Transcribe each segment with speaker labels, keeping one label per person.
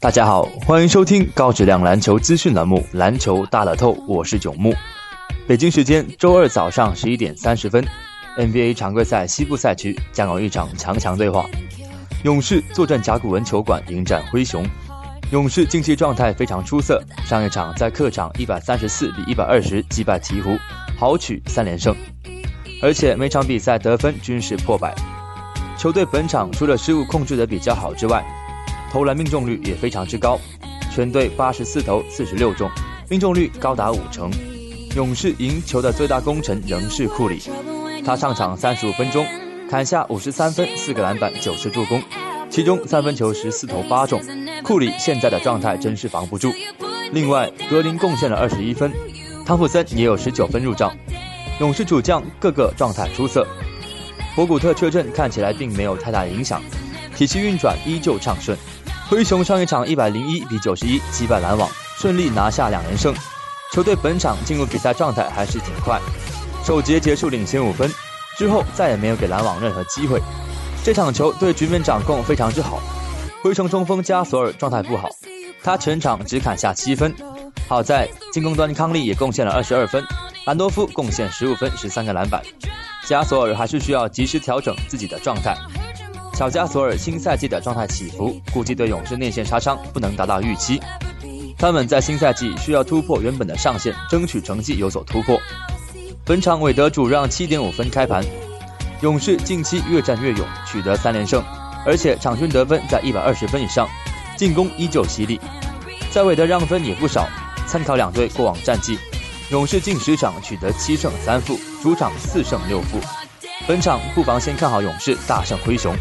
Speaker 1: 大家好，欢迎收听高质量篮球资讯栏目《篮球大乐透》，我是九木。北京时间周二早上十一点三十分，NBA 常规赛西部赛区将有一场强强对话，勇士坐镇甲骨文球馆迎战灰熊。勇士近期状态非常出色，上一场在客场一百三十四比一百二十击败鹈鹕，豪取三连胜，而且每场比赛得分均是破百。球队本场除了失误控制得比较好之外，投篮命中率也非常之高，全队八十四投四十六中，命中率高达五成。勇士赢球的最大功臣仍是库里，他上场三十五分钟，砍下五十三分、四个篮板、九次助攻，其中三分球十四投八中。库里现在的状态真是防不住。另外，格林贡献了二十一分，汤普森也有十九分入账。勇士主将个个状态出色，博古特缺阵看起来并没有太大影响，体系运转依旧畅顺。灰熊上一场一百零一比九十一击败篮网，顺利拿下两连胜。球队本场进入比赛状态还是挺快，首节结束领先五分，之后再也没有给篮网任何机会。这场球对局面掌控非常之好。灰熊中锋加索尔状态不好，他全场只砍下七分。好在进攻端康利也贡献了二十二分，兰多夫贡献十五分十三个篮板。加索尔还是需要及时调整自己的状态。小加索尔新赛季的状态起伏，估计对勇士内线杀伤不能达到预期。他们在新赛季需要突破原本的上限，争取成绩有所突破。本场韦德主让七点五分开盘，勇士近期越战越勇，取得三连胜，而且场均得分在一百二十分以上，进攻依旧犀利。在韦德让分也不少。参考两队过往战绩，勇士近十场取得七胜三负，主场四胜六负。本场不妨先看好勇士大胜灰熊。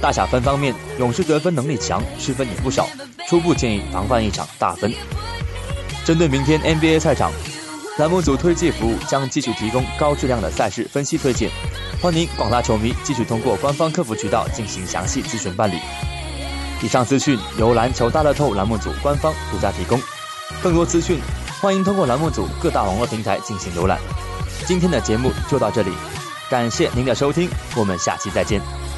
Speaker 1: 大小分方面，勇士得分能力强，失分也不少。初步建议防范一场大分。针对明天 NBA 赛场，栏目组推介服务将继续提供高质量的赛事分析推荐，欢迎广大球迷继续通过官方客服渠道进行详细咨询办理。以上资讯由篮球大乐透栏目组官方独家提供，更多资讯欢迎通过栏目组各大网络平台进行浏览。今天的节目就到这里，感谢您的收听，我们下期再见。